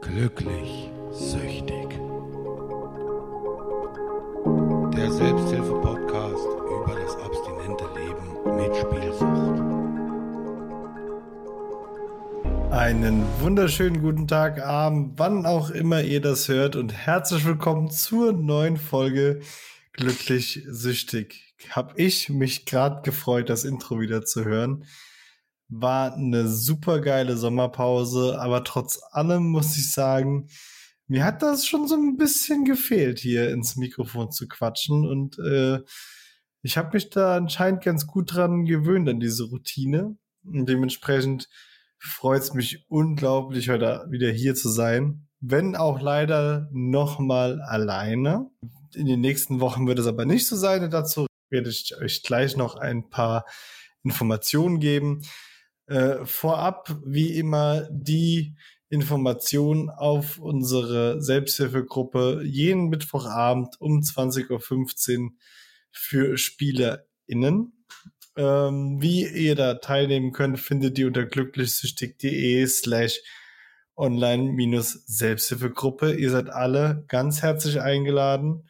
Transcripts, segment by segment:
Glücklich süchtig. Der Selbsthilfe-Podcast über das abstinente Leben mit Spielsucht. Einen wunderschönen guten Tag, Abend, wann auch immer ihr das hört und herzlich willkommen zur neuen Folge Glücklich süchtig. Hab ich mich gerade gefreut, das Intro wieder zu hören. War eine super geile Sommerpause, aber trotz allem muss ich sagen, mir hat das schon so ein bisschen gefehlt, hier ins Mikrofon zu quatschen und äh, ich habe mich da anscheinend ganz gut dran gewöhnt an diese Routine und dementsprechend freut es mich unglaublich, heute wieder hier zu sein. Wenn auch leider nochmal alleine. In den nächsten Wochen wird es aber nicht so sein. Dazu werde ich euch gleich noch ein paar Informationen geben. Äh, vorab, wie immer, die Informationen auf unsere Selbsthilfegruppe jeden Mittwochabend um 20.15 Uhr für SpielerInnen. Ähm, wie ihr da teilnehmen könnt, findet ihr unter glücklichsüchtig.de slash online-selbsthilfegruppe. Ihr seid alle ganz herzlich eingeladen.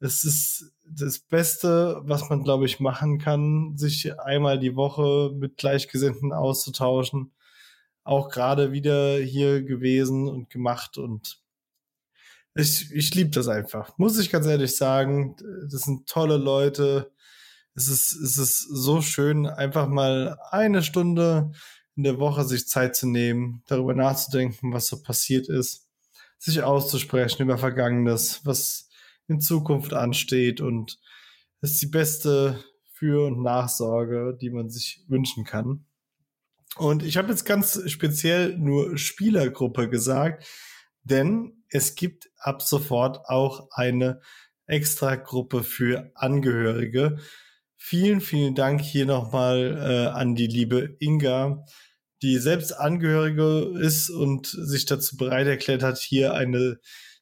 Es ist das Beste, was man, glaube ich, machen kann, sich einmal die Woche mit Gleichgesinnten auszutauschen. Auch gerade wieder hier gewesen und gemacht und ich, ich liebe das einfach. Muss ich ganz ehrlich sagen. Das sind tolle Leute. Es ist, es ist so schön, einfach mal eine Stunde in der Woche sich Zeit zu nehmen, darüber nachzudenken, was so passiert ist, sich auszusprechen über Vergangenes, was in Zukunft ansteht und ist die beste Für- und Nachsorge, die man sich wünschen kann. Und ich habe jetzt ganz speziell nur Spielergruppe gesagt, denn es gibt ab sofort auch eine Extra-Gruppe für Angehörige. Vielen, vielen Dank hier nochmal äh, an die liebe Inga, die selbst Angehörige ist und sich dazu bereit erklärt hat, hier eine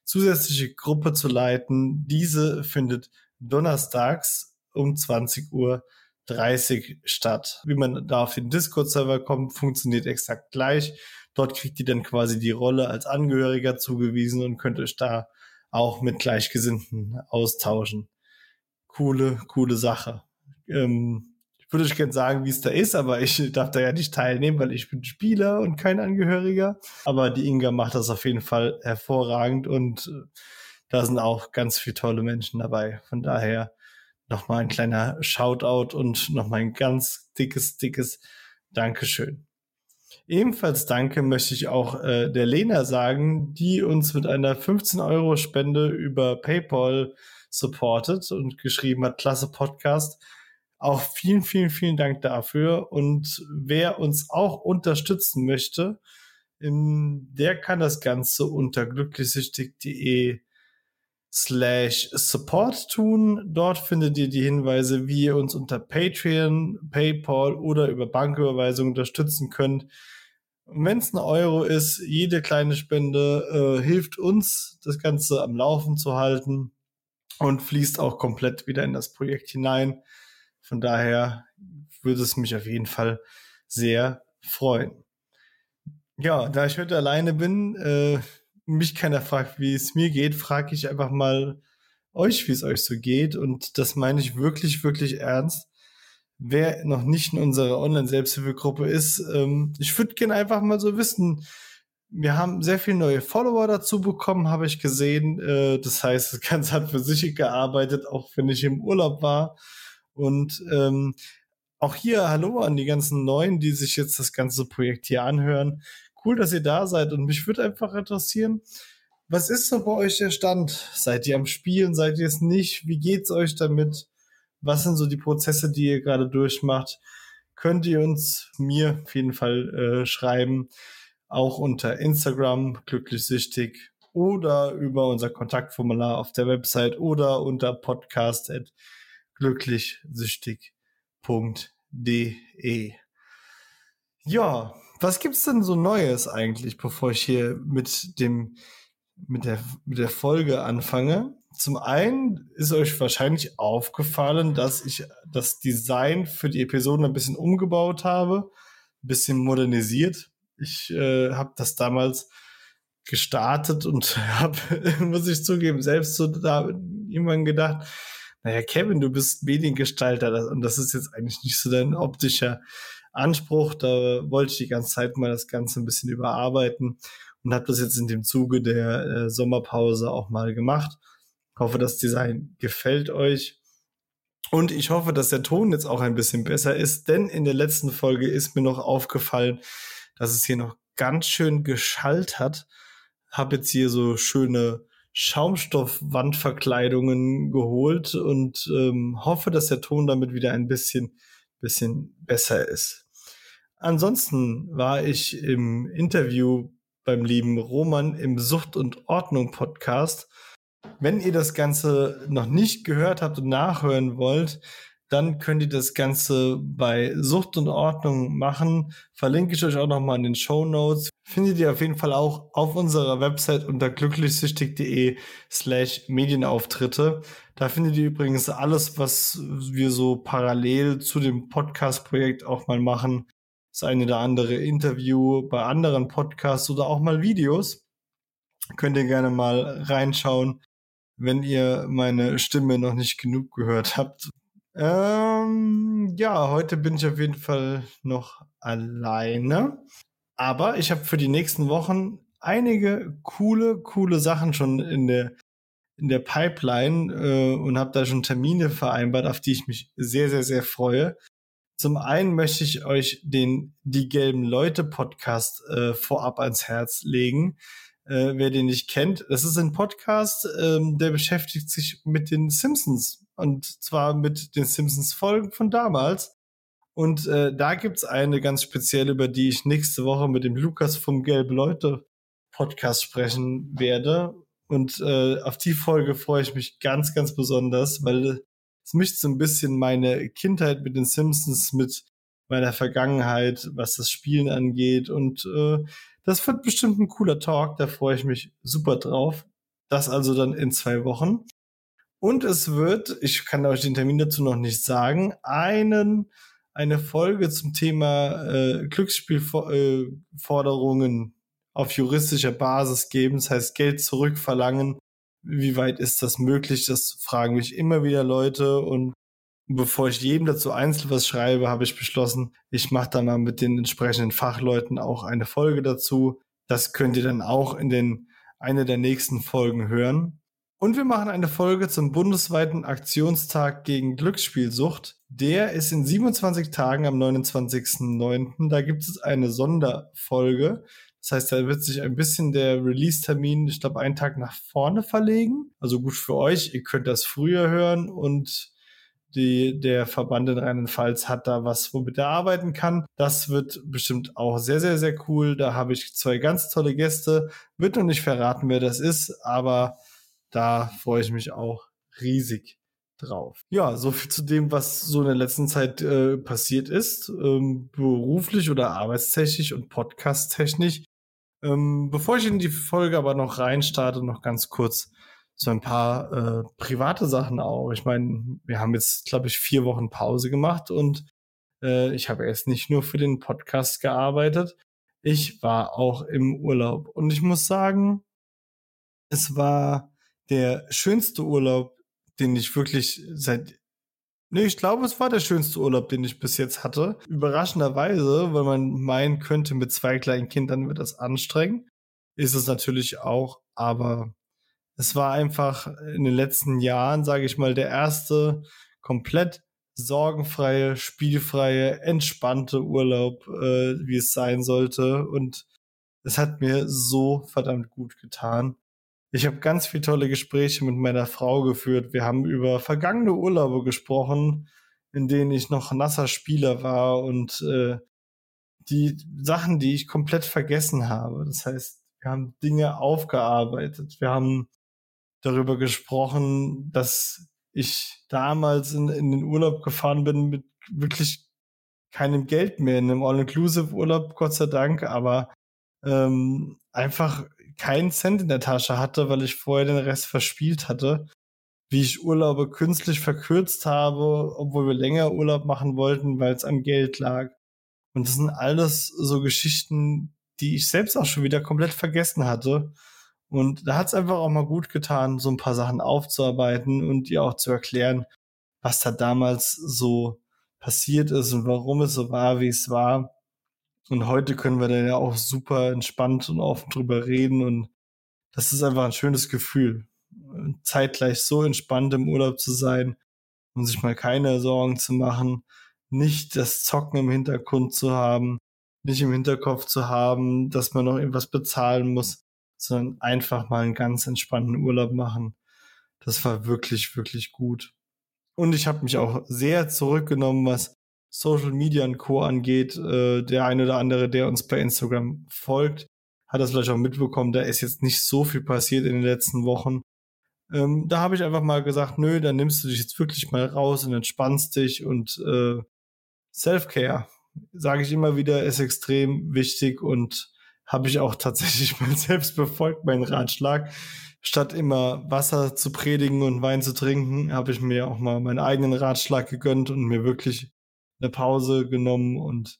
zusätzliche Gruppe zu leiten. Diese findet donnerstags um 20 Uhr 30 statt. Wie man da auf den Discord-Server kommt, funktioniert exakt gleich. Dort kriegt ihr dann quasi die Rolle als Angehöriger zugewiesen und könnt euch da auch mit Gleichgesinnten austauschen. Coole, coole Sache. Ähm, würde euch gerne sagen, wie es da ist, aber ich darf da ja nicht teilnehmen, weil ich bin Spieler und kein Angehöriger. Aber die Inga macht das auf jeden Fall hervorragend und äh, da sind auch ganz viele tolle Menschen dabei. Von daher nochmal ein kleiner Shoutout und nochmal ein ganz dickes, dickes Dankeschön. Ebenfalls Danke möchte ich auch äh, der Lena sagen, die uns mit einer 15 Euro Spende über PayPal supportet und geschrieben hat, klasse Podcast. Auch vielen, vielen, vielen Dank dafür. Und wer uns auch unterstützen möchte, der kann das Ganze unter glücklichsüchtig.de slash support tun. Dort findet ihr die Hinweise, wie ihr uns unter Patreon, PayPal oder über Banküberweisung unterstützen könnt. Wenn es ein Euro ist, jede kleine Spende äh, hilft uns, das Ganze am Laufen zu halten und fließt auch komplett wieder in das Projekt hinein. Von daher würde es mich auf jeden Fall sehr freuen. Ja, da ich heute alleine bin, äh, mich keiner fragt, wie es mir geht, frage ich einfach mal euch, wie es euch so geht. Und das meine ich wirklich, wirklich ernst. Wer noch nicht in unserer Online-Selbsthilfegruppe ist, ähm, ich würde gerne einfach mal so wissen, wir haben sehr viele neue Follower dazu bekommen, habe ich gesehen. Äh, das heißt, das Ganze hat für sich gearbeitet, auch wenn ich im Urlaub war. Und ähm, auch hier Hallo an die ganzen Neuen, die sich jetzt das ganze Projekt hier anhören. Cool, dass ihr da seid und mich würde einfach interessieren, was ist so bei euch der Stand? Seid ihr am Spielen? Seid ihr es nicht? Wie geht's euch damit? Was sind so die Prozesse, die ihr gerade durchmacht? Könnt ihr uns mir auf jeden Fall äh, schreiben, auch unter Instagram glücklichsüchtig oder über unser Kontaktformular auf der Website oder unter podcast@ glücklichsüchtig.de. Ja, was gibt's denn so Neues eigentlich, bevor ich hier mit dem mit der mit der Folge anfange? Zum einen ist euch wahrscheinlich aufgefallen, dass ich das Design für die Episoden ein bisschen umgebaut habe, ein bisschen modernisiert. Ich äh, habe das damals gestartet und habe, muss ich zugeben, selbst so da irgendwann gedacht, naja, Kevin, du bist Mediengestalter und das ist jetzt eigentlich nicht so dein optischer Anspruch. Da wollte ich die ganze Zeit mal das Ganze ein bisschen überarbeiten und habe das jetzt in dem Zuge der äh, Sommerpause auch mal gemacht. Hoffe, das Design gefällt euch. Und ich hoffe, dass der Ton jetzt auch ein bisschen besser ist, denn in der letzten Folge ist mir noch aufgefallen, dass es hier noch ganz schön geschallt hat. Hab jetzt hier so schöne Schaumstoffwandverkleidungen geholt und ähm, hoffe, dass der Ton damit wieder ein bisschen, bisschen besser ist. Ansonsten war ich im Interview beim lieben Roman im Sucht und Ordnung Podcast. Wenn ihr das Ganze noch nicht gehört habt und nachhören wollt, dann könnt ihr das Ganze bei Sucht und Ordnung machen. Verlinke ich euch auch nochmal in den Show Notes. Findet ihr auf jeden Fall auch auf unserer Website unter glücklichsüchtig.de slash Medienauftritte. Da findet ihr übrigens alles, was wir so parallel zu dem Podcast-Projekt auch mal machen. Das eine oder andere Interview bei anderen Podcasts oder auch mal Videos. Könnt ihr gerne mal reinschauen, wenn ihr meine Stimme noch nicht genug gehört habt. Ähm, ja, heute bin ich auf jeden Fall noch alleine. Aber ich habe für die nächsten Wochen einige coole, coole Sachen schon in der, in der Pipeline äh, und habe da schon Termine vereinbart, auf die ich mich sehr, sehr, sehr freue. Zum einen möchte ich euch den Die gelben Leute Podcast äh, vorab ans Herz legen. Äh, wer den nicht kennt, das ist ein Podcast, ähm, der beschäftigt sich mit den Simpsons und zwar mit den Simpsons-Folgen von damals. Und äh, da gibt's eine ganz spezielle, über die ich nächste Woche mit dem Lukas vom Gelbe Leute Podcast sprechen werde. Und äh, auf die Folge freue ich mich ganz, ganz besonders, weil es mischt so ein bisschen meine Kindheit mit den Simpsons, mit meiner Vergangenheit, was das Spielen angeht. Und äh, das wird bestimmt ein cooler Talk, da freue ich mich super drauf. Das also dann in zwei Wochen. Und es wird, ich kann euch den Termin dazu noch nicht sagen, einen, eine Folge zum Thema äh, Glücksspielforderungen auf juristischer Basis geben. Das heißt, Geld zurückverlangen. Wie weit ist das möglich? Das fragen mich immer wieder Leute. Und bevor ich jedem dazu einzeln was schreibe, habe ich beschlossen, ich mache da mal mit den entsprechenden Fachleuten auch eine Folge dazu. Das könnt ihr dann auch in den eine der nächsten Folgen hören. Und wir machen eine Folge zum bundesweiten Aktionstag gegen Glücksspielsucht. Der ist in 27 Tagen am 29.09. Da gibt es eine Sonderfolge. Das heißt, da wird sich ein bisschen der Release-Termin, ich glaube, einen Tag nach vorne verlegen. Also gut für euch. Ihr könnt das früher hören und die, der Verband in Rheinland-Pfalz hat da was, womit er arbeiten kann. Das wird bestimmt auch sehr, sehr, sehr cool. Da habe ich zwei ganz tolle Gäste. Wird noch nicht verraten, wer das ist, aber da freue ich mich auch riesig drauf. Ja, so viel zu dem, was so in der letzten Zeit äh, passiert ist, ähm, beruflich oder arbeitstechnisch und podcasttechnisch. Ähm, bevor ich in die Folge aber noch reinstarte, noch ganz kurz so ein paar äh, private Sachen auch. Ich meine, wir haben jetzt, glaube ich, vier Wochen Pause gemacht und äh, ich habe jetzt nicht nur für den Podcast gearbeitet, ich war auch im Urlaub. Und ich muss sagen, es war der schönste Urlaub, den ich wirklich seit Nee, ich glaube, es war der schönste Urlaub, den ich bis jetzt hatte. Überraschenderweise, weil man meinen könnte, mit zwei kleinen Kindern wird das anstrengend. Ist es natürlich auch, aber es war einfach in den letzten Jahren, sage ich mal, der erste komplett sorgenfreie, spielfreie, entspannte Urlaub, äh, wie es sein sollte. Und es hat mir so verdammt gut getan. Ich habe ganz viele tolle Gespräche mit meiner Frau geführt. Wir haben über vergangene Urlaube gesprochen, in denen ich noch nasser Spieler war und äh, die Sachen, die ich komplett vergessen habe. Das heißt, wir haben Dinge aufgearbeitet. Wir haben darüber gesprochen, dass ich damals in, in den Urlaub gefahren bin mit wirklich keinem Geld mehr, in einem All-Inclusive-Urlaub, Gott sei Dank, aber ähm, einfach keinen Cent in der Tasche hatte, weil ich vorher den Rest verspielt hatte. Wie ich Urlaube künstlich verkürzt habe, obwohl wir länger Urlaub machen wollten, weil es an Geld lag. Und das sind alles so Geschichten, die ich selbst auch schon wieder komplett vergessen hatte. Und da hat es einfach auch mal gut getan, so ein paar Sachen aufzuarbeiten und ihr auch zu erklären, was da damals so passiert ist und warum es so war, wie es war. Und heute können wir da ja auch super entspannt und offen drüber reden. Und das ist einfach ein schönes Gefühl, zeitgleich so entspannt im Urlaub zu sein und sich mal keine Sorgen zu machen, nicht das Zocken im Hintergrund zu haben, nicht im Hinterkopf zu haben, dass man noch irgendwas bezahlen muss, sondern einfach mal einen ganz entspannten Urlaub machen. Das war wirklich, wirklich gut. Und ich habe mich auch sehr zurückgenommen, was Social Media und Co. angeht. Äh, der eine oder andere, der uns bei Instagram folgt, hat das vielleicht auch mitbekommen. Da ist jetzt nicht so viel passiert in den letzten Wochen. Ähm, da habe ich einfach mal gesagt, nö, dann nimmst du dich jetzt wirklich mal raus und entspannst dich und äh, Self-Care, sage ich immer wieder, ist extrem wichtig und habe ich auch tatsächlich mal selbst befolgt, meinen Ratschlag. Statt immer Wasser zu predigen und Wein zu trinken, habe ich mir auch mal meinen eigenen Ratschlag gegönnt und mir wirklich eine Pause genommen und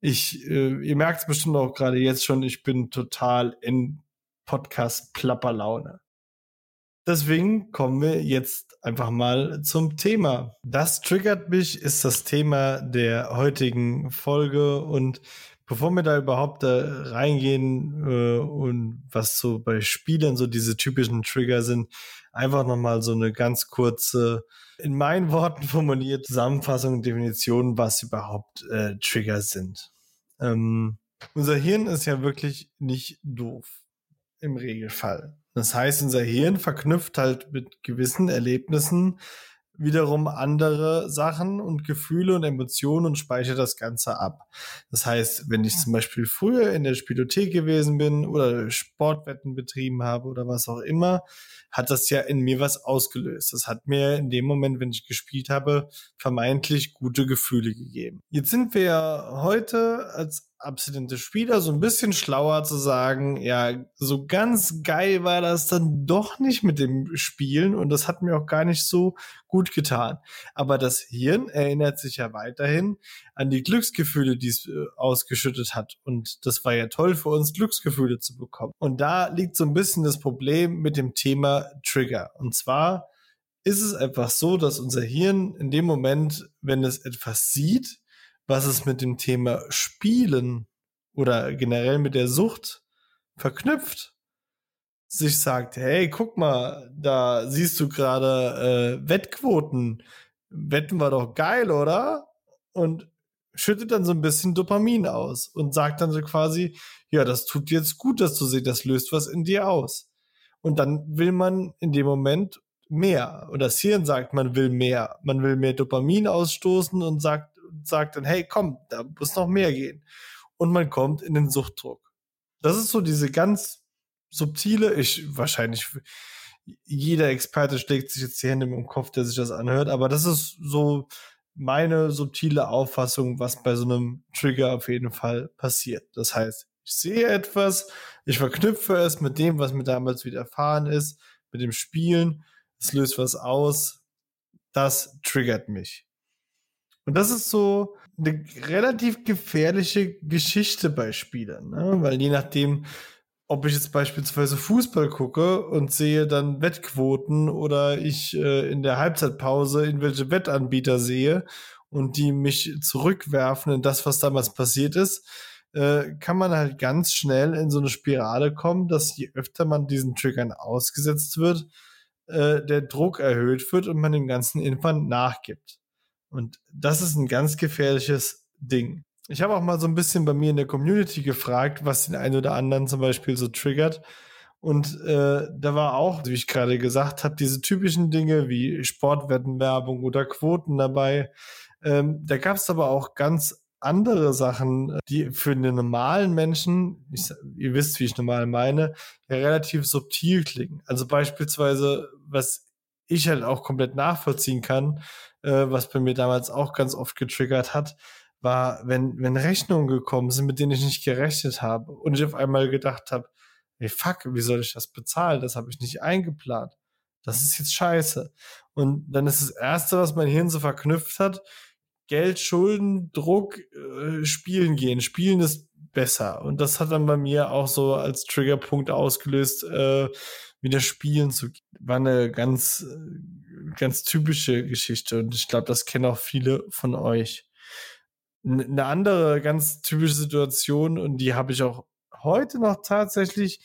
ich, äh, ihr merkt es bestimmt auch gerade jetzt schon, ich bin total in Podcast-Plapperlaune. Deswegen kommen wir jetzt einfach mal zum Thema. Das triggert mich, ist das Thema der heutigen Folge. Und bevor wir da überhaupt da reingehen äh, und was so bei Spielern so diese typischen Trigger sind, einfach nochmal so eine ganz kurze, in meinen Worten formuliert, Zusammenfassung Definition, was überhaupt äh, Trigger sind. Ähm, unser Hirn ist ja wirklich nicht doof im Regelfall. Das heißt, unser Hirn verknüpft halt mit gewissen Erlebnissen wiederum andere Sachen und Gefühle und Emotionen und speichert das Ganze ab. Das heißt, wenn ich zum Beispiel früher in der Spielothek gewesen bin oder Sportwetten betrieben habe oder was auch immer, hat das ja in mir was ausgelöst. Das hat mir in dem Moment, wenn ich gespielt habe, vermeintlich gute Gefühle gegeben. Jetzt sind wir ja heute als abstinente Spieler so ein bisschen schlauer zu sagen, ja, so ganz geil war das dann doch nicht mit dem Spielen und das hat mir auch gar nicht so gut getan. Aber das Hirn erinnert sich ja weiterhin an die Glücksgefühle, die es äh, ausgeschüttet hat. Und das war ja toll für uns, Glücksgefühle zu bekommen. Und da liegt so ein bisschen das Problem mit dem Thema Trigger. Und zwar ist es einfach so, dass unser Hirn in dem Moment, wenn es etwas sieht, was es mit dem Thema Spielen oder generell mit der Sucht verknüpft, sich sagt, hey, guck mal, da siehst du gerade äh, Wettquoten. Wetten war doch geil, oder? Und schüttet dann so ein bisschen Dopamin aus und sagt dann so quasi, ja, das tut jetzt gut, dass du siehst, das löst was in dir aus. Und dann will man in dem Moment mehr. Und das Hirn sagt, man will mehr. Man will mehr Dopamin ausstoßen und sagt, sagt dann, hey, komm, da muss noch mehr gehen. Und man kommt in den Suchtdruck. Das ist so diese ganz subtile, ich wahrscheinlich jeder Experte schlägt sich jetzt die Hände im Kopf, der sich das anhört, aber das ist so meine subtile Auffassung, was bei so einem Trigger auf jeden Fall passiert. Das heißt, ich sehe etwas, ich verknüpfe es mit dem, was mir damals widerfahren ist, mit dem Spielen, es löst was aus, das triggert mich. Und das ist so eine relativ gefährliche Geschichte bei Spielern, ne? weil je nachdem, ob ich jetzt beispielsweise Fußball gucke und sehe dann Wettquoten oder ich äh, in der Halbzeitpause irgendwelche Wettanbieter sehe und die mich zurückwerfen in das, was damals passiert ist, äh, kann man halt ganz schnell in so eine Spirale kommen, dass je öfter man diesen Triggern ausgesetzt wird, äh, der Druck erhöht wird und man dem Ganzen irgendwann nachgibt. Und das ist ein ganz gefährliches Ding. Ich habe auch mal so ein bisschen bei mir in der Community gefragt, was den einen oder anderen zum Beispiel so triggert. Und äh, da war auch, wie ich gerade gesagt habe, diese typischen Dinge wie Sportwettenwerbung oder Quoten dabei. Ähm, da gab es aber auch ganz andere Sachen, die für den normalen Menschen, ich, ihr wisst, wie ich normal meine, ja relativ subtil klingen. Also beispielsweise, was ich halt auch komplett nachvollziehen kann, äh, was bei mir damals auch ganz oft getriggert hat, war, wenn, wenn Rechnungen gekommen sind, mit denen ich nicht gerechnet habe und ich auf einmal gedacht habe, ey, fuck, wie soll ich das bezahlen? Das habe ich nicht eingeplant. Das ist jetzt scheiße. Und dann ist das Erste, was mein Hirn so verknüpft hat, Geld, Schulden, Druck, äh, spielen gehen. Spielen ist besser. Und das hat dann bei mir auch so als Triggerpunkt ausgelöst, äh, wieder spielen zu gehen. War eine ganz, ganz typische Geschichte und ich glaube, das kennen auch viele von euch. Eine andere ganz typische Situation und die habe ich auch heute noch tatsächlich,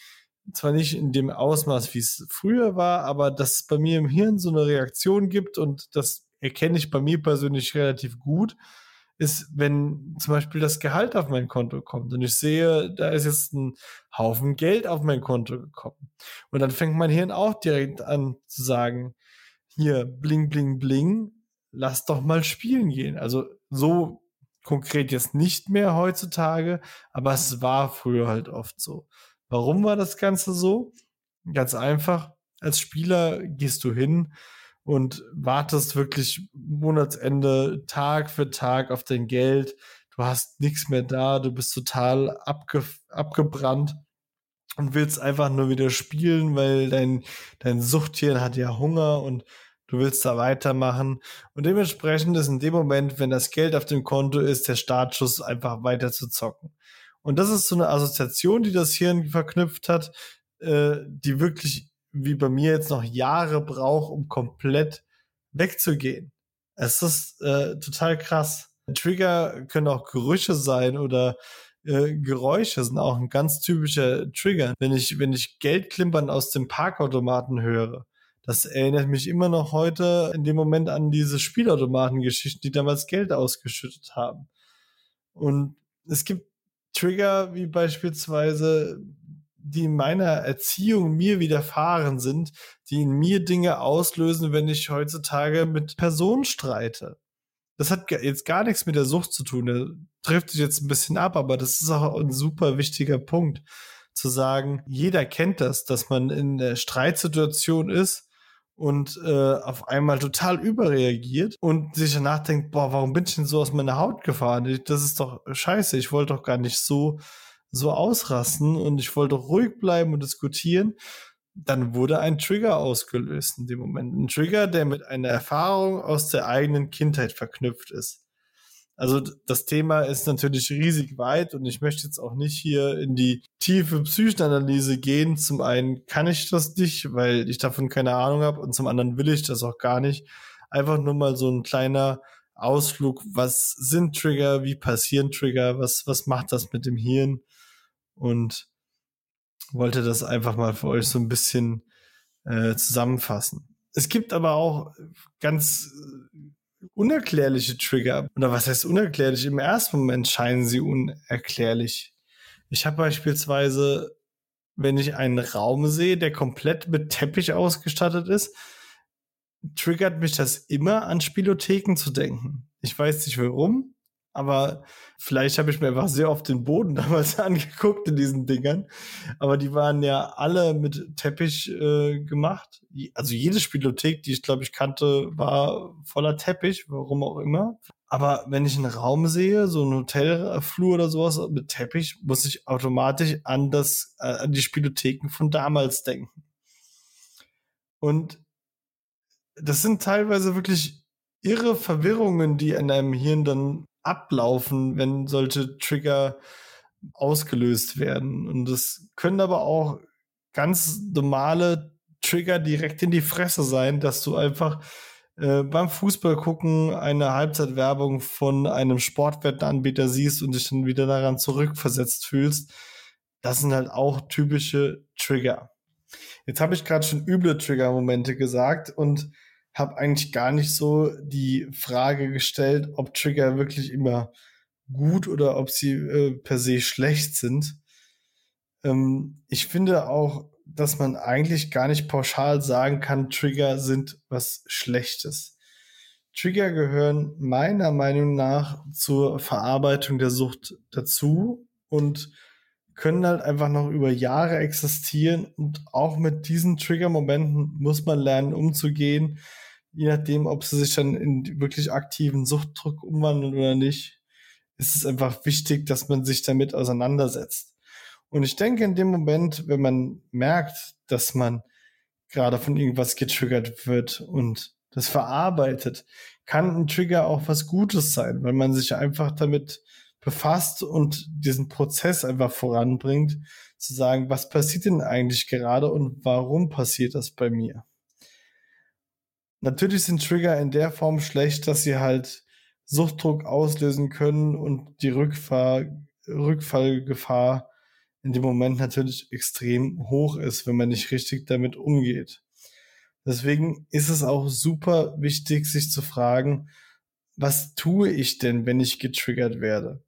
zwar nicht in dem Ausmaß, wie es früher war, aber dass es bei mir im Hirn so eine Reaktion gibt und das erkenne ich bei mir persönlich relativ gut, ist, wenn zum Beispiel das Gehalt auf mein Konto kommt und ich sehe, da ist jetzt ein Haufen Geld auf mein Konto gekommen. Und dann fängt mein Hirn auch direkt an zu sagen, hier, bling, bling, bling, lass doch mal spielen gehen. Also so konkret jetzt nicht mehr heutzutage, aber es war früher halt oft so. Warum war das Ganze so? Ganz einfach, als Spieler gehst du hin und wartest wirklich Monatsende Tag für Tag auf dein Geld. Du hast nichts mehr da, du bist total abge abgebrannt und willst einfach nur wieder spielen, weil dein, dein Suchttier hat ja Hunger und du willst da weitermachen. Und dementsprechend ist in dem Moment, wenn das Geld auf dem Konto ist, der Startschuss einfach weiter zu zocken. Und das ist so eine Assoziation, die das Hirn verknüpft hat, äh, die wirklich wie bei mir jetzt noch Jahre braucht, um komplett wegzugehen. Es ist äh, total krass. Trigger können auch Gerüche sein oder äh, Geräusche sind auch ein ganz typischer Trigger. Wenn ich, wenn ich Geldklimpern aus dem Parkautomaten höre, das erinnert mich immer noch heute in dem Moment an diese Spielautomatengeschichten, die damals Geld ausgeschüttet haben. Und es gibt Trigger wie beispielsweise die in meiner Erziehung mir widerfahren sind, die in mir Dinge auslösen, wenn ich heutzutage mit Personen streite. Das hat jetzt gar nichts mit der Sucht zu tun. Der trifft sich jetzt ein bisschen ab, aber das ist auch ein super wichtiger Punkt. Zu sagen, jeder kennt das, dass man in der Streitsituation ist und äh, auf einmal total überreagiert und sich danach denkt, boah, warum bin ich denn so aus meiner Haut gefahren? Das ist doch scheiße, ich wollte doch gar nicht so so ausrasten und ich wollte ruhig bleiben und diskutieren, dann wurde ein Trigger ausgelöst in dem Moment. Ein Trigger, der mit einer Erfahrung aus der eigenen Kindheit verknüpft ist. Also das Thema ist natürlich riesig weit und ich möchte jetzt auch nicht hier in die tiefe Psychenanalyse gehen. Zum einen kann ich das nicht, weil ich davon keine Ahnung habe und zum anderen will ich das auch gar nicht. Einfach nur mal so ein kleiner Ausflug, was sind Trigger, wie passieren Trigger, was, was macht das mit dem Hirn und wollte das einfach mal für euch so ein bisschen äh, zusammenfassen. Es gibt aber auch ganz äh, unerklärliche Trigger. Oder was heißt unerklärlich? Im ersten Moment scheinen sie unerklärlich. Ich habe beispielsweise, wenn ich einen Raum sehe, der komplett mit Teppich ausgestattet ist, triggert mich das immer an Spielotheken zu denken. Ich weiß nicht warum aber vielleicht habe ich mir einfach sehr oft den Boden damals angeguckt in diesen Dingern. Aber die waren ja alle mit Teppich äh, gemacht. Also jede Spielothek, die ich glaube ich kannte, war voller Teppich, warum auch immer. Aber wenn ich einen Raum sehe, so ein Hotelflur oder sowas mit Teppich, muss ich automatisch an das, äh, an die Spielotheken von damals denken. Und das sind teilweise wirklich irre Verwirrungen, die in einem Hirn dann ablaufen, wenn solche Trigger ausgelöst werden. Und es können aber auch ganz normale Trigger direkt in die Fresse sein, dass du einfach äh, beim Fußball gucken eine Halbzeitwerbung von einem Sportwettenanbieter siehst und dich dann wieder daran zurückversetzt fühlst. Das sind halt auch typische Trigger. Jetzt habe ich gerade schon üble Trigger-Momente gesagt und habe eigentlich gar nicht so die Frage gestellt, ob Trigger wirklich immer gut oder ob sie äh, per se schlecht sind. Ähm, ich finde auch, dass man eigentlich gar nicht pauschal sagen kann, Trigger sind was Schlechtes. Trigger gehören meiner Meinung nach zur Verarbeitung der Sucht dazu und können halt einfach noch über Jahre existieren und auch mit diesen Trigger-Momenten muss man lernen umzugehen je nachdem, ob sie sich dann in wirklich aktiven Suchtdruck umwandeln oder nicht, ist es einfach wichtig, dass man sich damit auseinandersetzt. Und ich denke, in dem Moment, wenn man merkt, dass man gerade von irgendwas getriggert wird und das verarbeitet, kann ein Trigger auch was Gutes sein, weil man sich einfach damit befasst und diesen Prozess einfach voranbringt, zu sagen, was passiert denn eigentlich gerade und warum passiert das bei mir? Natürlich sind Trigger in der Form schlecht, dass sie halt Suchtdruck auslösen können und die Rückfahr Rückfallgefahr in dem Moment natürlich extrem hoch ist, wenn man nicht richtig damit umgeht. Deswegen ist es auch super wichtig, sich zu fragen, was tue ich denn, wenn ich getriggert werde?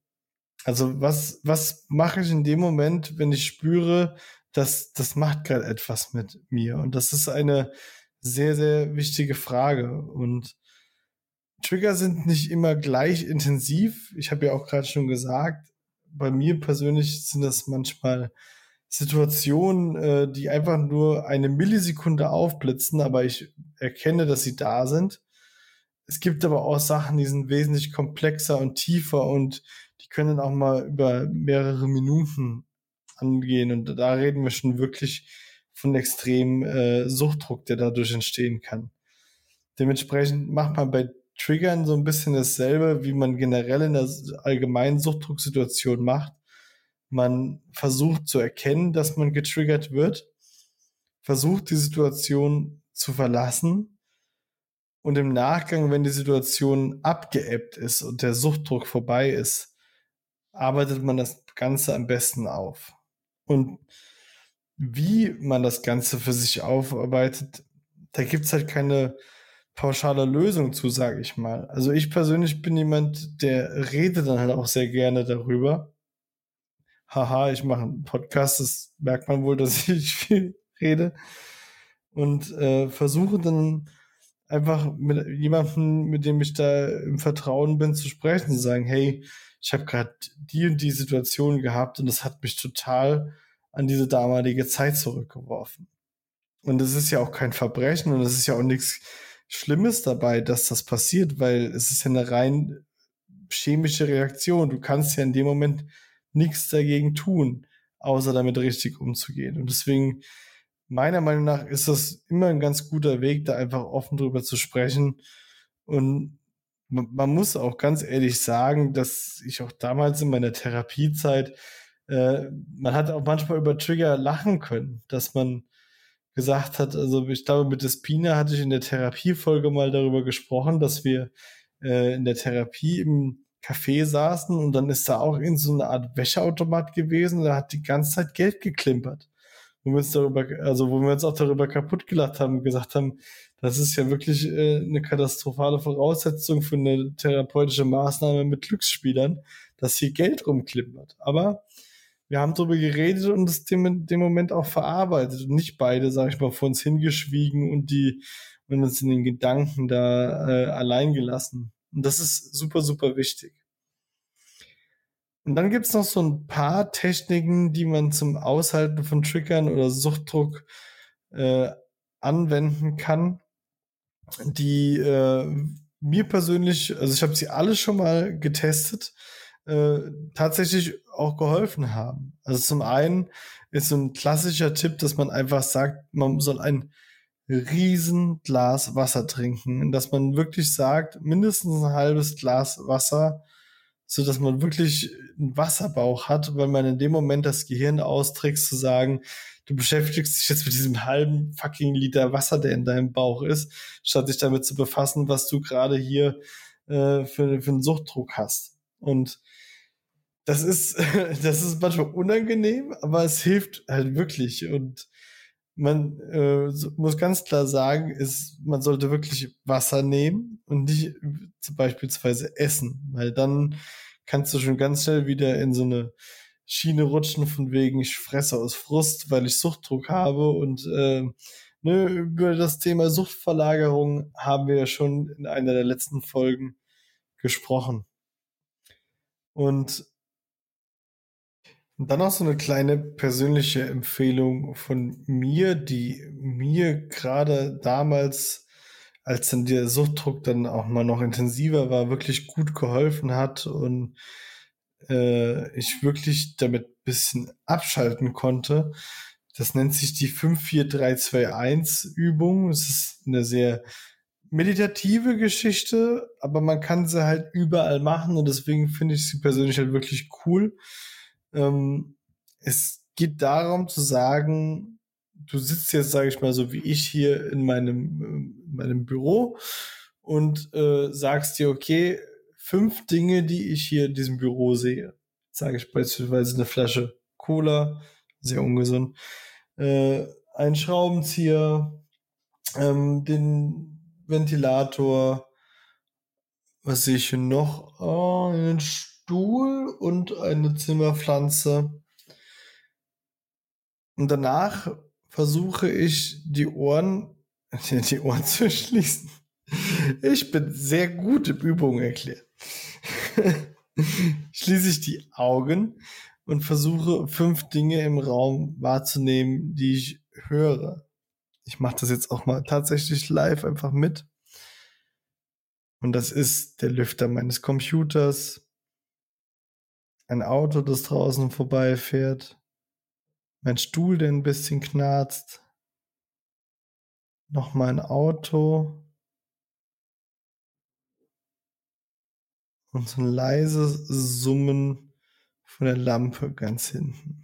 Also was, was mache ich in dem Moment, wenn ich spüre, dass das macht gerade etwas mit mir? Und das ist eine sehr, sehr wichtige Frage. Und Trigger sind nicht immer gleich intensiv. Ich habe ja auch gerade schon gesagt, bei mir persönlich sind das manchmal Situationen, äh, die einfach nur eine Millisekunde aufblitzen, aber ich erkenne, dass sie da sind. Es gibt aber auch Sachen, die sind wesentlich komplexer und tiefer und die können auch mal über mehrere Minuten angehen. Und da reden wir schon wirklich von extremem äh, Suchtdruck, der dadurch entstehen kann. Dementsprechend macht man bei Triggern so ein bisschen dasselbe, wie man generell in der allgemeinen Suchtdrucksituation macht. Man versucht zu erkennen, dass man getriggert wird, versucht die Situation zu verlassen und im Nachgang, wenn die Situation abgeebbt ist und der Suchtdruck vorbei ist, arbeitet man das Ganze am besten auf. Und wie man das Ganze für sich aufarbeitet, da gibt's halt keine pauschale Lösung zu, sage ich mal. Also ich persönlich bin jemand, der redet dann halt auch sehr gerne darüber. Haha, ich mache einen Podcast, das merkt man wohl, dass ich viel rede. Und äh, versuche dann einfach mit jemandem, mit dem ich da im Vertrauen bin, zu sprechen, zu sagen, hey, ich habe gerade die und die Situation gehabt und das hat mich total an diese damalige Zeit zurückgeworfen. Und es ist ja auch kein Verbrechen und es ist ja auch nichts Schlimmes dabei, dass das passiert, weil es ist ja eine rein chemische Reaktion. Du kannst ja in dem Moment nichts dagegen tun, außer damit richtig umzugehen. Und deswegen, meiner Meinung nach, ist das immer ein ganz guter Weg, da einfach offen drüber zu sprechen. Und man muss auch ganz ehrlich sagen, dass ich auch damals in meiner Therapiezeit äh, man hat auch manchmal über Trigger lachen können, dass man gesagt hat, also ich glaube, mit Despina hatte ich in der Therapiefolge mal darüber gesprochen, dass wir äh, in der Therapie im Café saßen und dann ist da auch in so eine Art Wäscheautomat gewesen, da hat die ganze Zeit Geld geklimpert. Wo wir uns darüber, also wo wir uns auch darüber kaputt gelacht haben und gesagt haben, das ist ja wirklich äh, eine katastrophale Voraussetzung für eine therapeutische Maßnahme mit Glücksspielern, dass hier Geld rumklimpert. Aber wir haben darüber geredet und es dem, dem Moment auch verarbeitet und nicht beide, sag ich mal, vor uns hingeschwiegen und die und uns in den Gedanken da äh, allein gelassen. Und das ist super, super wichtig. Und dann gibt's noch so ein paar Techniken, die man zum Aushalten von Triggern oder Suchtdruck äh, anwenden kann, die äh, mir persönlich, also ich habe sie alle schon mal getestet, äh, tatsächlich auch geholfen haben. Also zum einen ist so ein klassischer Tipp, dass man einfach sagt, man soll ein riesen Glas Wasser trinken, dass man wirklich sagt, mindestens ein halbes Glas Wasser, so dass man wirklich einen Wasserbauch hat, weil man in dem Moment das Gehirn austrickst zu sagen, du beschäftigst dich jetzt mit diesem halben fucking Liter Wasser, der in deinem Bauch ist, statt dich damit zu befassen, was du gerade hier äh, für, für einen Suchtdruck hast. Und das ist, das ist manchmal unangenehm, aber es hilft halt wirklich. Und man äh, muss ganz klar sagen, ist, man sollte wirklich Wasser nehmen und nicht zum beispielsweise essen, weil dann kannst du schon ganz schnell wieder in so eine Schiene rutschen von wegen, ich fresse aus Frust, weil ich Suchtdruck habe und äh, ne, über das Thema Suchtverlagerung haben wir ja schon in einer der letzten Folgen gesprochen. Und dann noch so eine kleine persönliche Empfehlung von mir, die mir gerade damals, als dann der Suchtdruck dann auch mal noch intensiver war, wirklich gut geholfen hat und äh, ich wirklich damit bisschen abschalten konnte. Das nennt sich die 54321 Übung. Es ist eine sehr meditative Geschichte, aber man kann sie halt überall machen und deswegen finde ich sie persönlich halt wirklich cool. Ähm, es geht darum zu sagen, du sitzt jetzt, sage ich mal, so wie ich hier in meinem, in meinem Büro und äh, sagst dir, okay, fünf Dinge, die ich hier in diesem Büro sehe. Sage ich beispielsweise eine Flasche Cola, sehr ungesund, äh, ein Schraubenzieher, ähm, den Ventilator, was sehe ich hier noch? Oh, einen Stuhl und eine Zimmerpflanze. Und danach versuche ich die Ohren, die Ohren zu schließen. Ich bin sehr gut im Übungen erklärt. Schließe ich die Augen und versuche fünf Dinge im Raum wahrzunehmen, die ich höre. Ich mache das jetzt auch mal tatsächlich live einfach mit. Und das ist der Lüfter meines Computers, ein Auto, das draußen vorbeifährt, mein Stuhl, der ein bisschen knarzt, noch mein Auto und so ein leises Summen von der Lampe ganz hinten.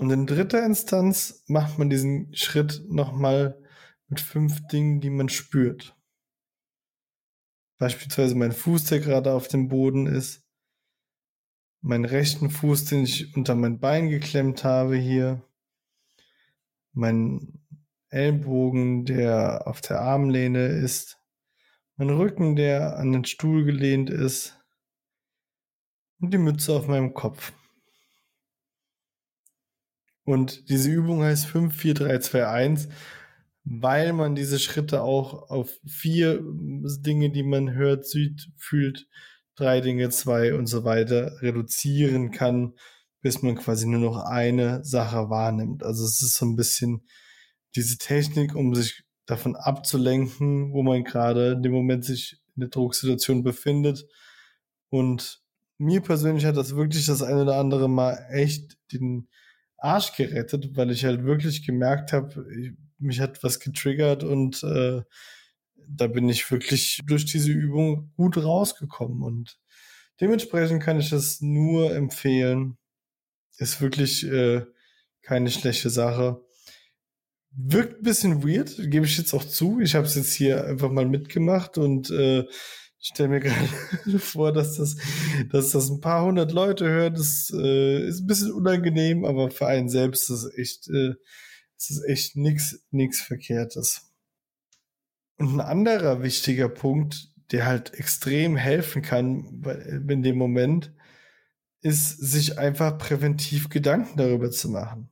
Und in dritter Instanz macht man diesen Schritt nochmal mit fünf Dingen, die man spürt. Beispielsweise mein Fuß, der gerade auf dem Boden ist. Mein rechten Fuß, den ich unter mein Bein geklemmt habe hier. Mein Ellbogen, der auf der Armlehne ist. Mein Rücken, der an den Stuhl gelehnt ist. Und die Mütze auf meinem Kopf. Und diese Übung heißt 5, 4, 3, 2, 1 weil man diese Schritte auch auf vier Dinge, die man hört, sieht, fühlt, drei Dinge, zwei und so weiter reduzieren kann, bis man quasi nur noch eine Sache wahrnimmt. Also es ist so ein bisschen diese Technik, um sich davon abzulenken, wo man gerade in dem Moment sich in der Drucksituation befindet. Und mir persönlich hat das wirklich das eine oder andere Mal echt den Arsch gerettet, weil ich halt wirklich gemerkt habe, mich hat was getriggert und äh, da bin ich wirklich durch diese Übung gut rausgekommen und dementsprechend kann ich das nur empfehlen. Ist wirklich äh, keine schlechte Sache. Wirkt ein bisschen weird, gebe ich jetzt auch zu. Ich habe es jetzt hier einfach mal mitgemacht und äh, stelle mir gerade vor, dass das, dass das ein paar hundert Leute hören. Das äh, ist ein bisschen unangenehm, aber für einen selbst ist es echt äh, es ist echt nichts nix Verkehrtes. Und ein anderer wichtiger Punkt, der halt extrem helfen kann in dem Moment, ist, sich einfach präventiv Gedanken darüber zu machen.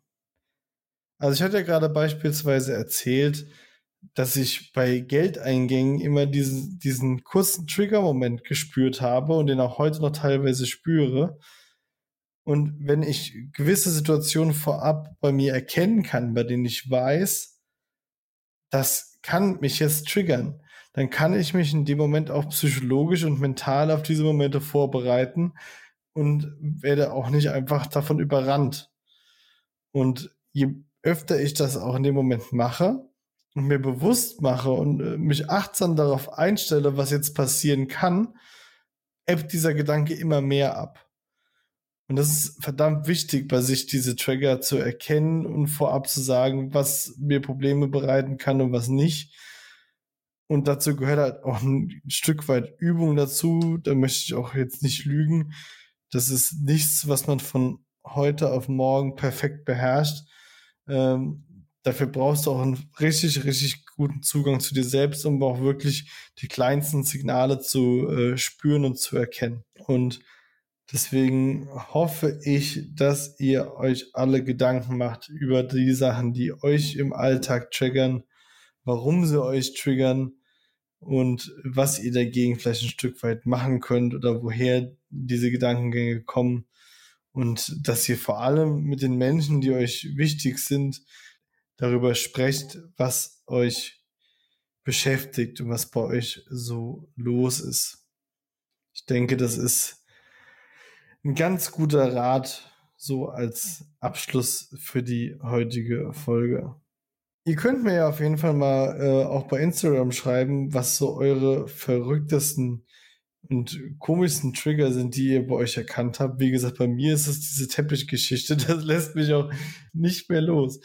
Also ich hatte ja gerade beispielsweise erzählt, dass ich bei Geldeingängen immer diesen, diesen kurzen Trigger-Moment gespürt habe und den auch heute noch teilweise spüre. Und wenn ich gewisse Situationen vorab bei mir erkennen kann, bei denen ich weiß, das kann mich jetzt triggern, dann kann ich mich in dem Moment auch psychologisch und mental auf diese Momente vorbereiten und werde auch nicht einfach davon überrannt. Und je öfter ich das auch in dem Moment mache und mir bewusst mache und äh, mich achtsam darauf einstelle, was jetzt passieren kann, ebbt dieser Gedanke immer mehr ab. Und das ist verdammt wichtig, bei sich diese Trigger zu erkennen und vorab zu sagen, was mir Probleme bereiten kann und was nicht. Und dazu gehört halt auch ein Stück weit Übung dazu. Da möchte ich auch jetzt nicht lügen. Das ist nichts, was man von heute auf morgen perfekt beherrscht. Ähm, dafür brauchst du auch einen richtig, richtig guten Zugang zu dir selbst, um auch wirklich die kleinsten Signale zu äh, spüren und zu erkennen. Und Deswegen hoffe ich, dass ihr euch alle Gedanken macht über die Sachen, die euch im Alltag triggern, warum sie euch triggern und was ihr dagegen vielleicht ein Stück weit machen könnt oder woher diese Gedankengänge kommen und dass ihr vor allem mit den Menschen, die euch wichtig sind, darüber sprecht, was euch beschäftigt und was bei euch so los ist. Ich denke, das ist ein ganz guter Rat so als Abschluss für die heutige Folge. Ihr könnt mir ja auf jeden Fall mal äh, auch bei Instagram schreiben, was so eure verrücktesten und komischsten Trigger sind, die ihr bei euch erkannt habt. Wie gesagt, bei mir ist es diese Teppichgeschichte, das lässt mich auch nicht mehr los.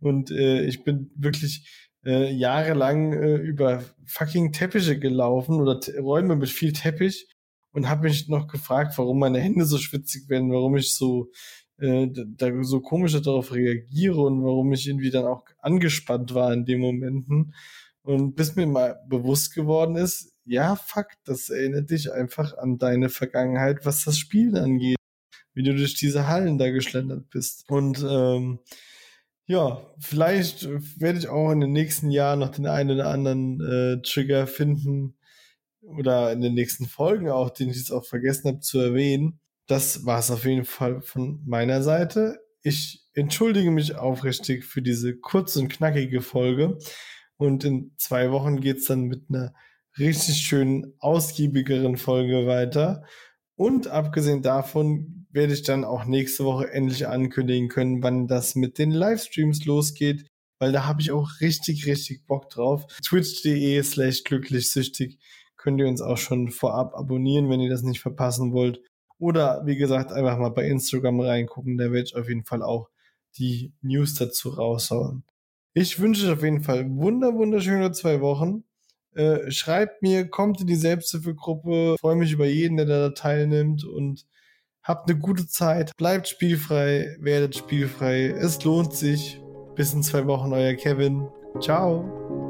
Und äh, ich bin wirklich äh, jahrelang äh, über fucking Teppiche gelaufen oder Räume mit viel Teppich und habe mich noch gefragt, warum meine Hände so schwitzig werden, warum ich so äh, da so komisch darauf reagiere und warum ich irgendwie dann auch angespannt war in den Momenten. Und bis mir mal bewusst geworden ist, ja, fuck, das erinnert dich einfach an deine Vergangenheit, was das Spielen angeht, wie du durch diese Hallen da geschlendert bist. Und ähm, ja, vielleicht werde ich auch in den nächsten Jahren noch den einen oder anderen äh, Trigger finden oder in den nächsten Folgen auch, den ich jetzt auch vergessen habe zu erwähnen. Das war es auf jeden Fall von meiner Seite. Ich entschuldige mich aufrichtig für diese kurze und knackige Folge. Und in zwei Wochen geht's dann mit einer richtig schönen, ausgiebigeren Folge weiter. Und abgesehen davon werde ich dann auch nächste Woche endlich ankündigen können, wann das mit den Livestreams losgeht, weil da habe ich auch richtig, richtig Bock drauf. Twitch.de slash glücklichsüchtig könnt ihr uns auch schon vorab abonnieren, wenn ihr das nicht verpassen wollt. Oder wie gesagt, einfach mal bei Instagram reingucken, da werde ich auf jeden Fall auch die News dazu raushauen. Ich wünsche euch auf jeden Fall wunder, wunderschöne zwei Wochen. Äh, schreibt mir, kommt in die Selbsthilfegruppe. Freue mich über jeden, der da teilnimmt und habt eine gute Zeit. Bleibt spielfrei, werdet spielfrei. Es lohnt sich. Bis in zwei Wochen, euer Kevin. Ciao.